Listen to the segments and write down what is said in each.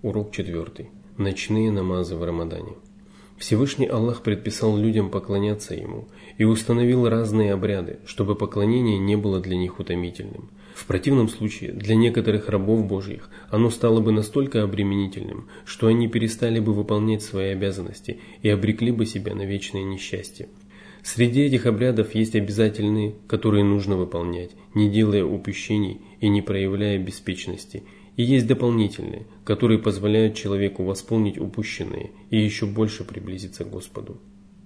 Урок 4. Ночные намазы в Рамадане. Всевышний Аллах предписал людям поклоняться Ему и установил разные обряды, чтобы поклонение не было для них утомительным. В противном случае для некоторых рабов Божьих оно стало бы настолько обременительным, что они перестали бы выполнять свои обязанности и обрекли бы себя на вечное несчастье. Среди этих обрядов есть обязательные, которые нужно выполнять, не делая упущений и не проявляя беспечности, и есть дополнительные, которые позволяют человеку восполнить упущенные и еще больше приблизиться к Господу.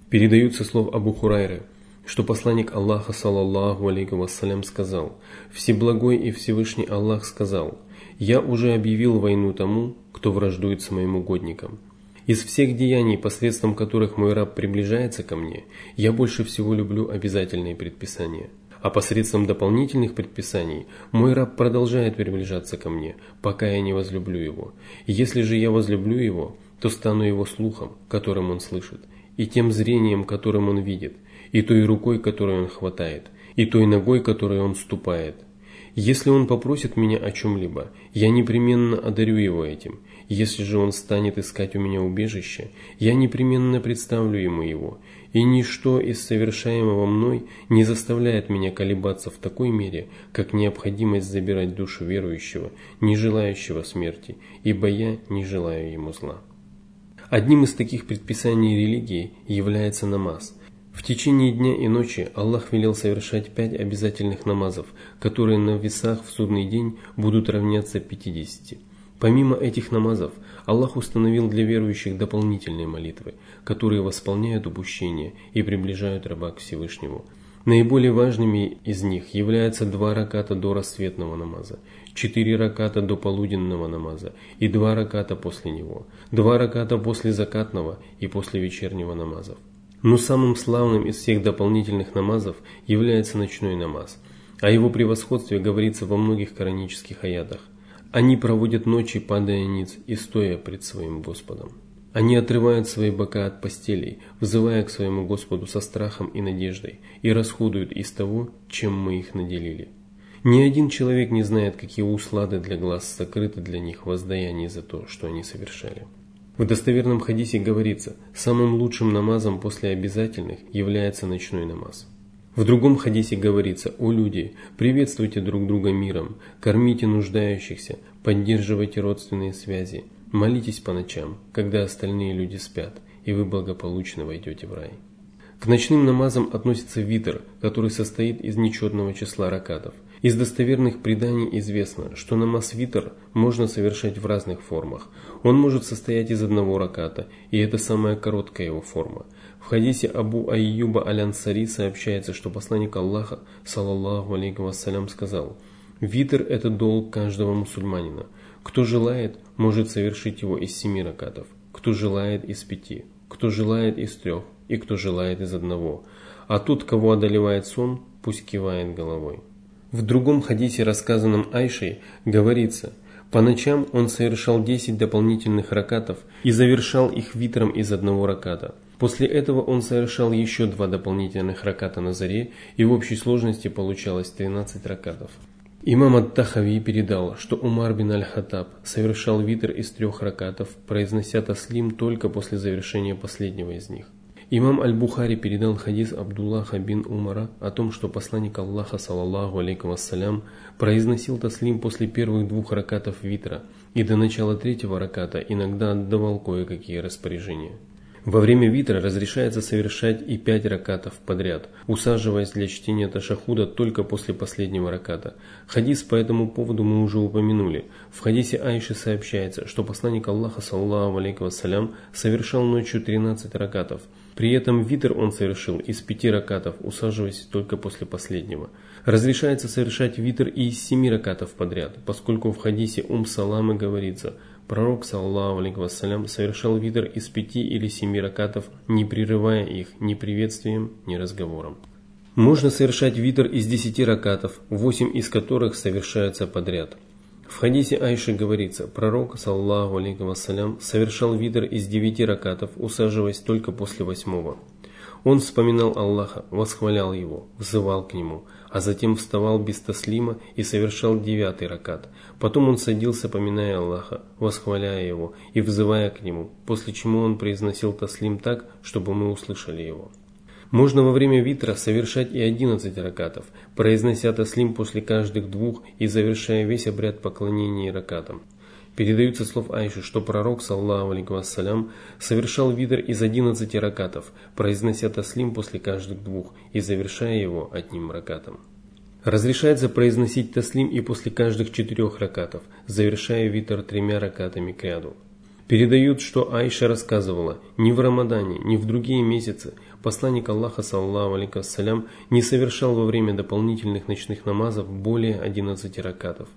Передаются слов Абу Хурайры, что посланник Аллаха, саллаллаху алейхи вассалям, сказал, «Всеблагой и Всевышний Аллах сказал, «Я уже объявил войну тому, кто враждует с моим угодником». Из всех деяний, посредством которых мой раб приближается ко мне, я больше всего люблю обязательные предписания. А посредством дополнительных предписаний мой раб продолжает приближаться ко мне, пока я не возлюблю его. если же я возлюблю его, то стану его слухом, которым он слышит, и тем зрением, которым он видит, и той рукой, которой он хватает, и той ногой, которой он ступает. Если он попросит меня о чем-либо, я непременно одарю его этим, если же он станет искать у меня убежище, я непременно представлю ему его, и ничто из совершаемого мной не заставляет меня колебаться в такой мере, как необходимость забирать душу верующего, не желающего смерти, ибо я не желаю ему зла. Одним из таких предписаний религии является намаз. В течение дня и ночи Аллах велел совершать пять обязательных намазов, которые на весах в судный день будут равняться 50. Помимо этих намазов, Аллах установил для верующих дополнительные молитвы, которые восполняют упущение и приближают раба к Всевышнему. Наиболее важными из них являются два раката до рассветного намаза, четыре раката до полуденного намаза и два раката после него, два раката после закатного и после вечернего намазов. Но самым славным из всех дополнительных намазов является ночной намаз. О его превосходстве говорится во многих коранических аятах. Они проводят ночи, падая ниц и стоя пред своим Господом. Они отрывают свои бока от постелей, взывая к своему Господу со страхом и надеждой, и расходуют из того, чем мы их наделили. Ни один человек не знает, какие услады для глаз сокрыты для них в воздаянии за то, что они совершали. В достоверном хадисе говорится, самым лучшим намазом после обязательных является ночной намаз. В другом хадисе говорится, «О люди, приветствуйте друг друга миром, кормите нуждающихся, поддерживайте родственные связи, молитесь по ночам, когда остальные люди спят, и вы благополучно войдете в рай». К ночным намазам относится витр, который состоит из нечетного числа ракатов. Из достоверных преданий известно, что намаз витр можно совершать в разных формах. Он может состоять из одного раката, и это самая короткая его форма. В хадисе Абу Айюба Алян-Сари сообщается, что посланник Аллаха, саллаллаху алейхи вассалям, сказал, «Витр – это долг каждого мусульманина. Кто желает, может совершить его из семи ракатов, кто желает из пяти, кто желает из трех и кто желает из одного. А тот, кого одолевает сон, пусть кивает головой». В другом хадисе, рассказанном Айшей, говорится, по ночам он совершал 10 дополнительных ракатов и завершал их витром из одного раката – После этого он совершал еще два дополнительных раката на заре, и в общей сложности получалось 13 ракатов. Имам Ат-Тахави передал, что Умар бин Аль-Хаттаб совершал витр из трех ракатов, произнося таслим только после завершения последнего из них. Имам Аль-Бухари передал хадис Абдуллаха бин Умара о том, что посланник Аллаха, саллаллаху алейкум вассалям, произносил таслим после первых двух ракатов витра и до начала третьего раката иногда отдавал кое-какие распоряжения. Во время витра разрешается совершать и пять ракатов подряд, усаживаясь для чтения ташахуда только после последнего раката. Хадис по этому поводу мы уже упомянули. В хадисе Айши сообщается, что посланник Аллаха, саллаху алейкум вассалям, совершал ночью 13 ракатов. При этом витр он совершил из пяти ракатов, усаживаясь только после последнего. Разрешается совершать витр и из семи ракатов подряд, поскольку в хадисе Ум Саламы говорится – Пророк, саллаху алейхи вассалям, совершал витр из пяти или семи ракатов, не прерывая их ни приветствием, ни разговором. Можно совершать витр из десяти ракатов, восемь из которых совершаются подряд. В хадисе Айши говорится, пророк, саллаху алейхи вассалям, совершал витр из девяти ракатов, усаживаясь только после восьмого. Он вспоминал Аллаха, восхвалял Его, взывал к Нему, а затем вставал без таслима и совершал девятый ракат. Потом он садился, поминая Аллаха, восхваляя Его и взывая к Нему, после чего он произносил таслим так, чтобы мы услышали его. Можно во время витра совершать и 11 ракатов, произнося таслим после каждых двух и завершая весь обряд поклонения ракатам. Передаются слов Айши, что пророк, саллаху алейкум вассалям, совершал видр из 11 ракатов, произнося таслим после каждых двух и завершая его одним ракатом. Разрешается произносить таслим и после каждых четырех ракатов, завершая витр тремя ракатами к ряду. Передают, что Айша рассказывала, ни в Рамадане, ни в другие месяцы посланник Аллаха, саллаху алейкум не совершал во время дополнительных ночных намазов более 11 ракатов.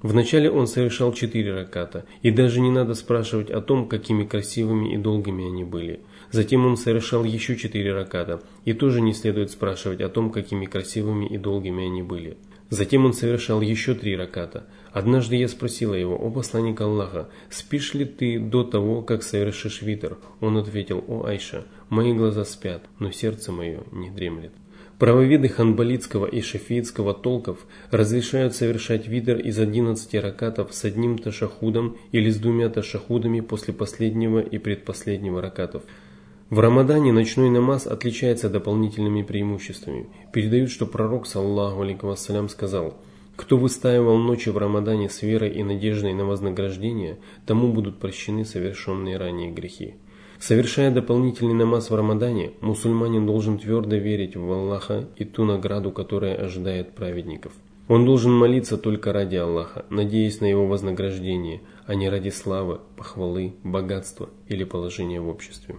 Вначале он совершал четыре раката, и даже не надо спрашивать о том, какими красивыми и долгими они были. Затем он совершал еще четыре раката, и тоже не следует спрашивать о том, какими красивыми и долгими они были. Затем он совершал еще три раката. Однажды я спросила его, о посланник Аллаха, спишь ли ты до того, как совершишь витр? Он ответил, о Айша, мои глаза спят, но сердце мое не дремлет. Правоведы ханбалитского и шафиитского толков разрешают совершать видр из 11 ракатов с одним ташахудом или с двумя ташахудами после последнего и предпоследнего ракатов. В Рамадане ночной намаз отличается дополнительными преимуществами. Передают, что пророк, саллаху алейкум вассалям, сказал, «Кто выстаивал ночи в Рамадане с верой и надеждой на вознаграждение, тому будут прощены совершенные ранее грехи». Совершая дополнительный намаз в Рамадане, мусульманин должен твердо верить в Аллаха и ту награду, которая ожидает праведников. Он должен молиться только ради Аллаха, надеясь на его вознаграждение, а не ради славы, похвалы, богатства или положения в обществе.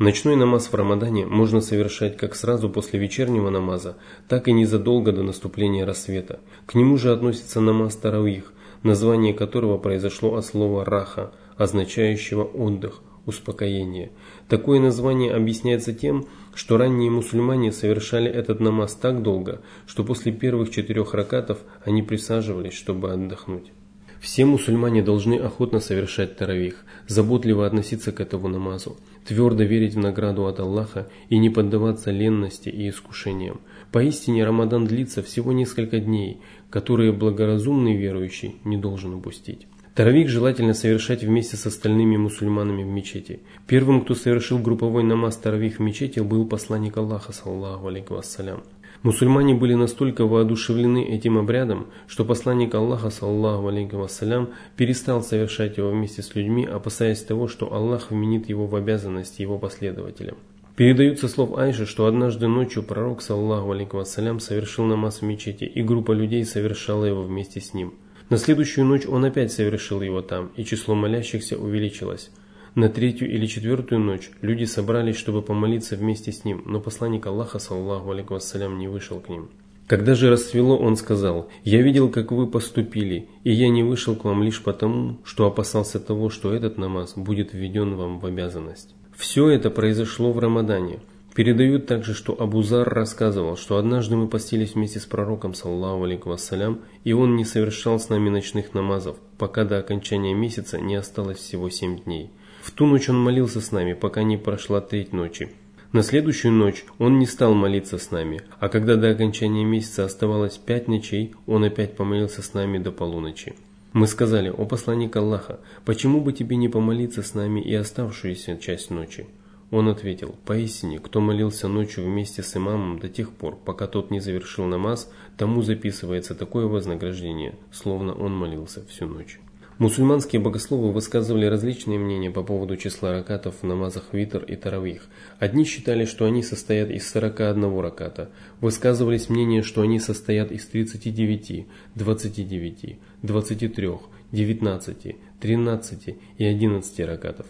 Ночной намаз в Рамадане можно совершать как сразу после вечернего намаза, так и незадолго до наступления рассвета. К нему же относится намаз Таравих, название которого произошло от слова «раха», означающего «отдых», успокоение. Такое название объясняется тем, что ранние мусульмане совершали этот намаз так долго, что после первых четырех ракатов они присаживались, чтобы отдохнуть. Все мусульмане должны охотно совершать таравих, заботливо относиться к этому намазу, твердо верить в награду от Аллаха и не поддаваться ленности и искушениям. Поистине Рамадан длится всего несколько дней, которые благоразумный верующий не должен упустить. Таравих желательно совершать вместе с остальными мусульманами в мечети. Первым, кто совершил групповой намаз таравих в мечети, был посланник Аллаха, саллаху алейкум вассалям. Мусульмане были настолько воодушевлены этим обрядом, что посланник Аллаха, саллаху алейкум вассалям, перестал совершать его вместе с людьми, опасаясь того, что Аллах вменит его в обязанность его последователям. Передаются слов Айши, что однажды ночью пророк, саллаху алейкум вассалям, совершил намаз в мечети, и группа людей совершала его вместе с ним. На следующую ночь он опять совершил его там, и число молящихся увеличилось. На третью или четвертую ночь люди собрались, чтобы помолиться вместе с ним, но посланник Аллаха, саллаху алейкум вассалям, не вышел к ним. Когда же расцвело, он сказал, «Я видел, как вы поступили, и я не вышел к вам лишь потому, что опасался того, что этот намаз будет введен вам в обязанность». Все это произошло в Рамадане. Передают также, что Абузар рассказывал, что однажды мы постились вместе с пророком, саллаху алейкум вассалям, и он не совершал с нами ночных намазов, пока до окончания месяца не осталось всего семь дней. В ту ночь он молился с нами, пока не прошла треть ночи. На следующую ночь он не стал молиться с нами, а когда до окончания месяца оставалось пять ночей, он опять помолился с нами до полуночи. Мы сказали, о посланник Аллаха, почему бы тебе не помолиться с нами и оставшуюся часть ночи? Он ответил, «Поистине, кто молился ночью вместе с имамом до тех пор, пока тот не завершил намаз, тому записывается такое вознаграждение, словно он молился всю ночь». Мусульманские богословы высказывали различные мнения по поводу числа ракатов в намазах витр и таравих. Одни считали, что они состоят из 41 раката, высказывались мнения, что они состоят из 39, 29, 23, 19, 13 и 11 ракатов.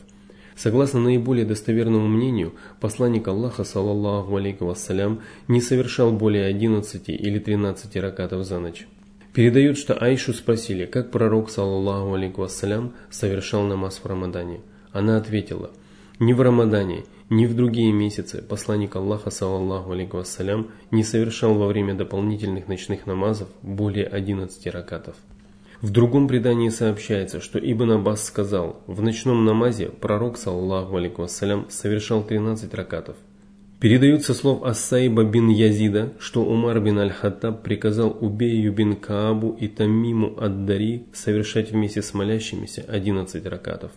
Согласно наиболее достоверному мнению, посланник Аллаха, саллаллаху алейкум вассалям, не совершал более 11 или 13 ракатов за ночь. Передают, что Айшу спросили, как пророк, саллаллаху алейкум вассалям, совершал намаз в Рамадане. Она ответила, ни в Рамадане, ни в другие месяцы посланник Аллаха, саллаллаху алейкум вассалям, не совершал во время дополнительных ночных намазов более 11 ракатов. В другом предании сообщается, что Ибн Аббас сказал, в ночном намазе пророк, саллаху алейкум вассалям, совершал 13 ракатов. Передаются слов Ассаиба бин Язида, что Умар бин Аль-Хаттаб приказал Убею бин Каабу и Тамиму ад-Дари совершать вместе с молящимися 11 ракатов.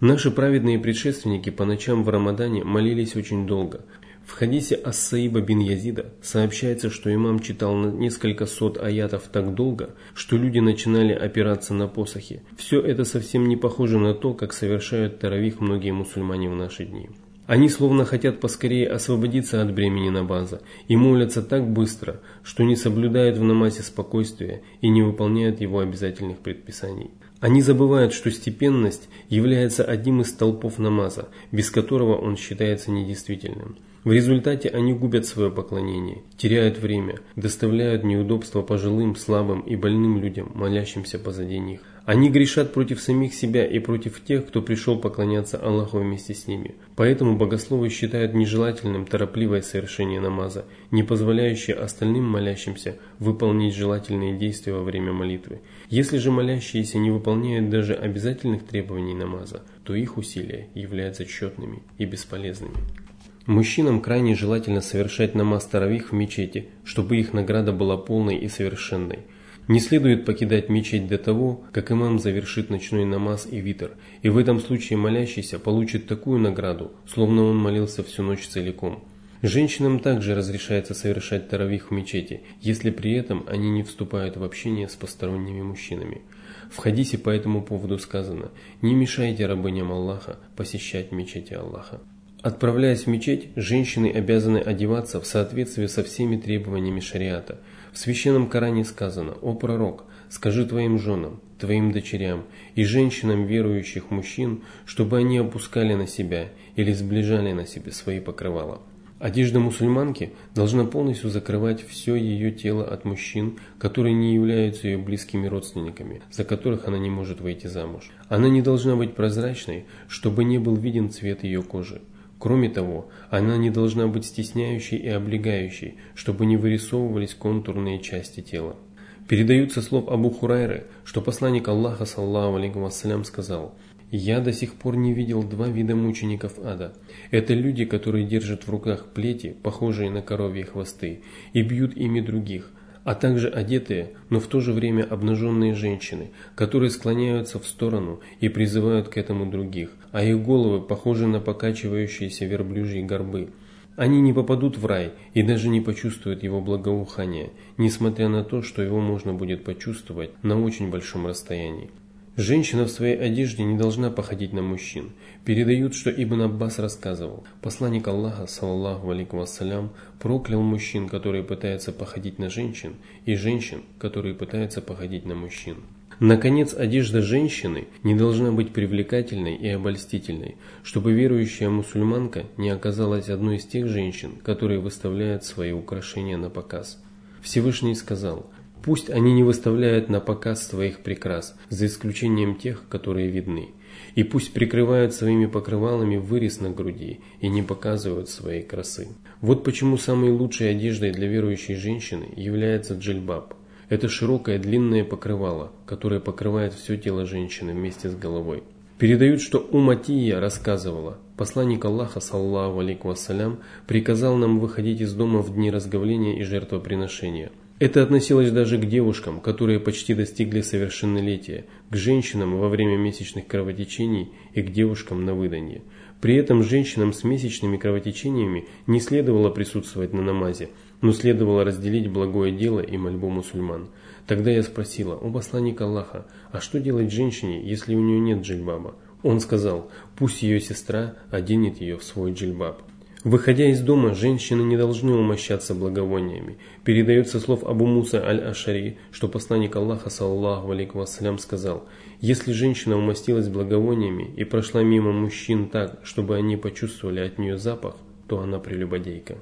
Наши праведные предшественники по ночам в Рамадане молились очень долго. В хадисе Ассаиба бин Язида сообщается, что имам читал несколько сот аятов так долго, что люди начинали опираться на посохи. Все это совсем не похоже на то, как совершают таравих многие мусульмане в наши дни. Они словно хотят поскорее освободиться от бремени намаза и молятся так быстро, что не соблюдают в намазе спокойствия и не выполняют его обязательных предписаний. Они забывают, что степенность является одним из столпов намаза, без которого он считается недействительным. В результате они губят свое поклонение, теряют время, доставляют неудобства пожилым, слабым и больным людям, молящимся позади них. Они грешат против самих себя и против тех, кто пришел поклоняться Аллаху вместе с ними. Поэтому богословы считают нежелательным торопливое совершение намаза, не позволяющее остальным молящимся выполнить желательные действия во время молитвы. Если же молящиеся не выполняют даже обязательных требований намаза, то их усилия являются четными и бесполезными. Мужчинам крайне желательно совершать намаз таравих в мечети, чтобы их награда была полной и совершенной – не следует покидать мечеть до того, как имам завершит ночной намаз и витр, и в этом случае молящийся получит такую награду, словно он молился всю ночь целиком. Женщинам также разрешается совершать таравих в мечети, если при этом они не вступают в общение с посторонними мужчинами. В хадисе по этому поводу сказано «Не мешайте рабыням Аллаха посещать мечети Аллаха». Отправляясь в мечеть, женщины обязаны одеваться в соответствии со всеми требованиями шариата – в священном Коране сказано «О пророк, скажи твоим женам, твоим дочерям и женщинам верующих мужчин, чтобы они опускали на себя или сближали на себе свои покрывала». Одежда мусульманки должна полностью закрывать все ее тело от мужчин, которые не являются ее близкими родственниками, за которых она не может выйти замуж. Она не должна быть прозрачной, чтобы не был виден цвет ее кожи. Кроме того, она не должна быть стесняющей и облегающей, чтобы не вырисовывались контурные части тела. Передаются слов Абу Хурайры, что посланник Аллаха, саллаху алейкум вассалям, сказал «Я до сих пор не видел два вида мучеников ада. Это люди, которые держат в руках плети, похожие на коровьи хвосты, и бьют ими других, а также одетые, но в то же время обнаженные женщины, которые склоняются в сторону и призывают к этому других, а их головы похожи на покачивающиеся верблюжьи горбы. Они не попадут в рай и даже не почувствуют его благоухания, несмотря на то, что его можно будет почувствовать на очень большом расстоянии. Женщина в своей одежде не должна походить на мужчин. Передают, что Ибн Аббас рассказывал. Посланник Аллаха, саллаллаху алейкум вассалям, проклял мужчин, которые пытаются походить на женщин, и женщин, которые пытаются походить на мужчин. Наконец, одежда женщины не должна быть привлекательной и обольстительной, чтобы верующая мусульманка не оказалась одной из тех женщин, которые выставляют свои украшения на показ. Всевышний сказал – Пусть они не выставляют на показ своих прикрас, за исключением тех, которые видны. И пусть прикрывают своими покрывалами вырез на груди и не показывают своей красы. Вот почему самой лучшей одеждой для верующей женщины является джельбаб. Это широкое длинное покрывало, которое покрывает все тело женщины вместе с головой. Передают, что Уматия рассказывала, посланник Аллаха, саллаху алейкум вассалям, приказал нам выходить из дома в дни разговления и жертвоприношения – это относилось даже к девушкам, которые почти достигли совершеннолетия, к женщинам во время месячных кровотечений и к девушкам на выданье. При этом женщинам с месячными кровотечениями не следовало присутствовать на намазе, но следовало разделить благое дело и мольбу мусульман. Тогда я спросила, о посланник Аллаха, а что делать женщине, если у нее нет джильбаба? Он сказал, пусть ее сестра оденет ее в свой джильбаб. Выходя из дома, женщины не должны умощаться благовониями. Передается слов Абу Муса аль-Ашари, что посланник Аллаха, саллаху алейкум вассалям, сказал, «Если женщина умастилась благовониями и прошла мимо мужчин так, чтобы они почувствовали от нее запах, то она прелюбодейка».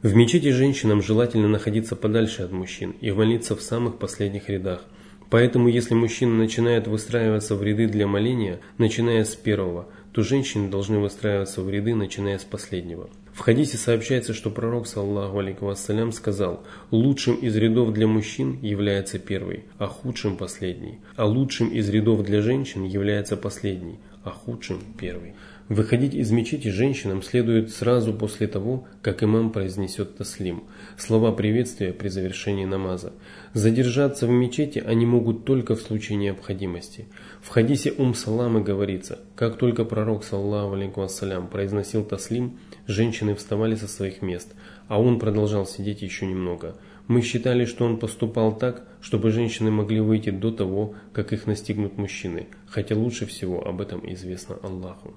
В мечети женщинам желательно находиться подальше от мужчин и молиться в самых последних рядах. Поэтому, если мужчина начинает выстраиваться в ряды для моления, начиная с первого – то женщины должны выстраиваться в ряды, начиная с последнего. В хадисе сообщается, что пророк, саллаху алейкум вассалям, сказал, лучшим из рядов для мужчин является первый, а худшим последний, а лучшим из рядов для женщин является последний, а худшим – первый. Выходить из мечети женщинам следует сразу после того, как имам произнесет таслим, слова приветствия при завершении намаза. Задержаться в мечети они могут только в случае необходимости. В хадисе Ум Саламы говорится, как только пророк, саллаху алейкум ассалям, произносил таслим, женщины вставали со своих мест, а он продолжал сидеть еще немного. Мы считали, что он поступал так, чтобы женщины могли выйти до того, как их настигнут мужчины, хотя лучше всего об этом известно Аллаху.